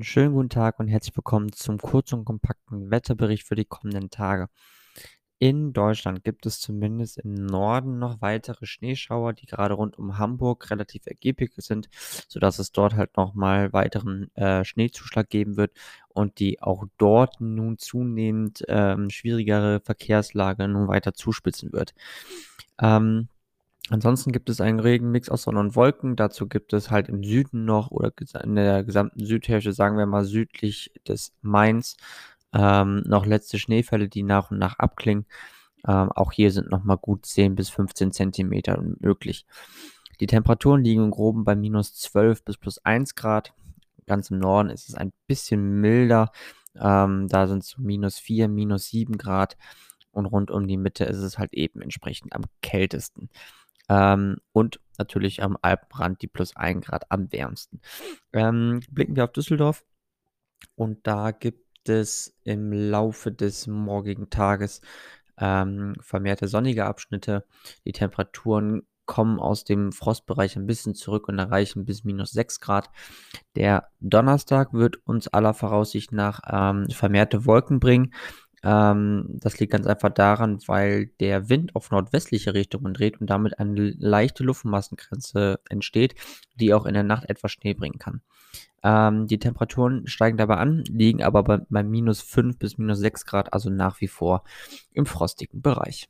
Schönen guten Tag und herzlich willkommen zum kurzen und kompakten Wetterbericht für die kommenden Tage. In Deutschland gibt es zumindest im Norden noch weitere Schneeschauer, die gerade rund um Hamburg relativ ergiebig sind, sodass es dort halt nochmal weiteren äh, Schneezuschlag geben wird und die auch dort nun zunehmend ähm, schwierigere Verkehrslage nun weiter zuspitzen wird. Ähm, Ansonsten gibt es einen Regenmix aus Sonne und Wolken. Dazu gibt es halt im Süden noch oder in der gesamten Südhälfte, sagen wir mal südlich des Mains, ähm, noch letzte Schneefälle, die nach und nach abklingen. Ähm, auch hier sind nochmal gut 10 bis 15 Zentimeter möglich. Die Temperaturen liegen im Groben bei minus 12 bis plus 1 Grad. Ganz im Norden ist es ein bisschen milder. Ähm, da sind es so minus 4, minus 7 Grad. Und rund um die Mitte ist es halt eben entsprechend am kältesten. Ähm, und natürlich am Alpenrand die plus 1 Grad am wärmsten. Ähm, blicken wir auf Düsseldorf und da gibt es im Laufe des morgigen Tages ähm, vermehrte sonnige Abschnitte. Die Temperaturen kommen aus dem Frostbereich ein bisschen zurück und erreichen bis minus 6 Grad. Der Donnerstag wird uns aller Voraussicht nach ähm, vermehrte Wolken bringen. Ähm, das liegt ganz einfach daran, weil der Wind auf nordwestliche Richtungen dreht und damit eine leichte Luftmassengrenze entsteht, die auch in der Nacht etwas Schnee bringen kann. Ähm, die Temperaturen steigen dabei an, liegen aber bei, bei minus 5 bis minus 6 Grad, also nach wie vor im frostigen Bereich.